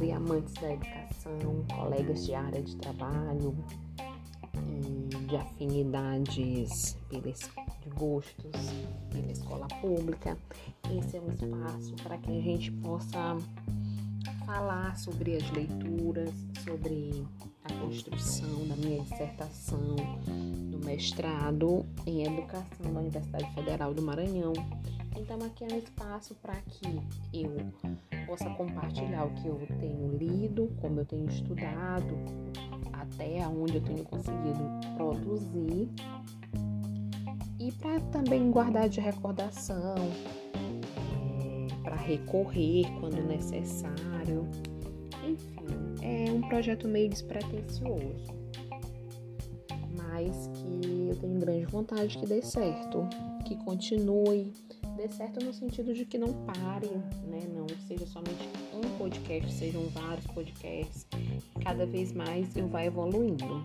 e amantes da educação, colegas de área de trabalho de afinidades de gostos pela escola pública. Esse é um espaço para que a gente possa falar sobre as leituras, sobre a construção da minha dissertação do mestrado em educação na Universidade Federal do Maranhão. Então aqui é um espaço para que eu possa compartilhar o que eu tenho lido, como eu tenho estudado, até onde eu tenho conseguido produzir e para também guardar de recordação, é, para recorrer quando necessário. Enfim, é um projeto meio despretensioso, mas que eu tenho grande vontade que dê certo, que continue, dê certo no sentido de que não pare, né? Não seja somente um podcast, sejam vários podcasts. Cada vez mais eu vá evoluindo.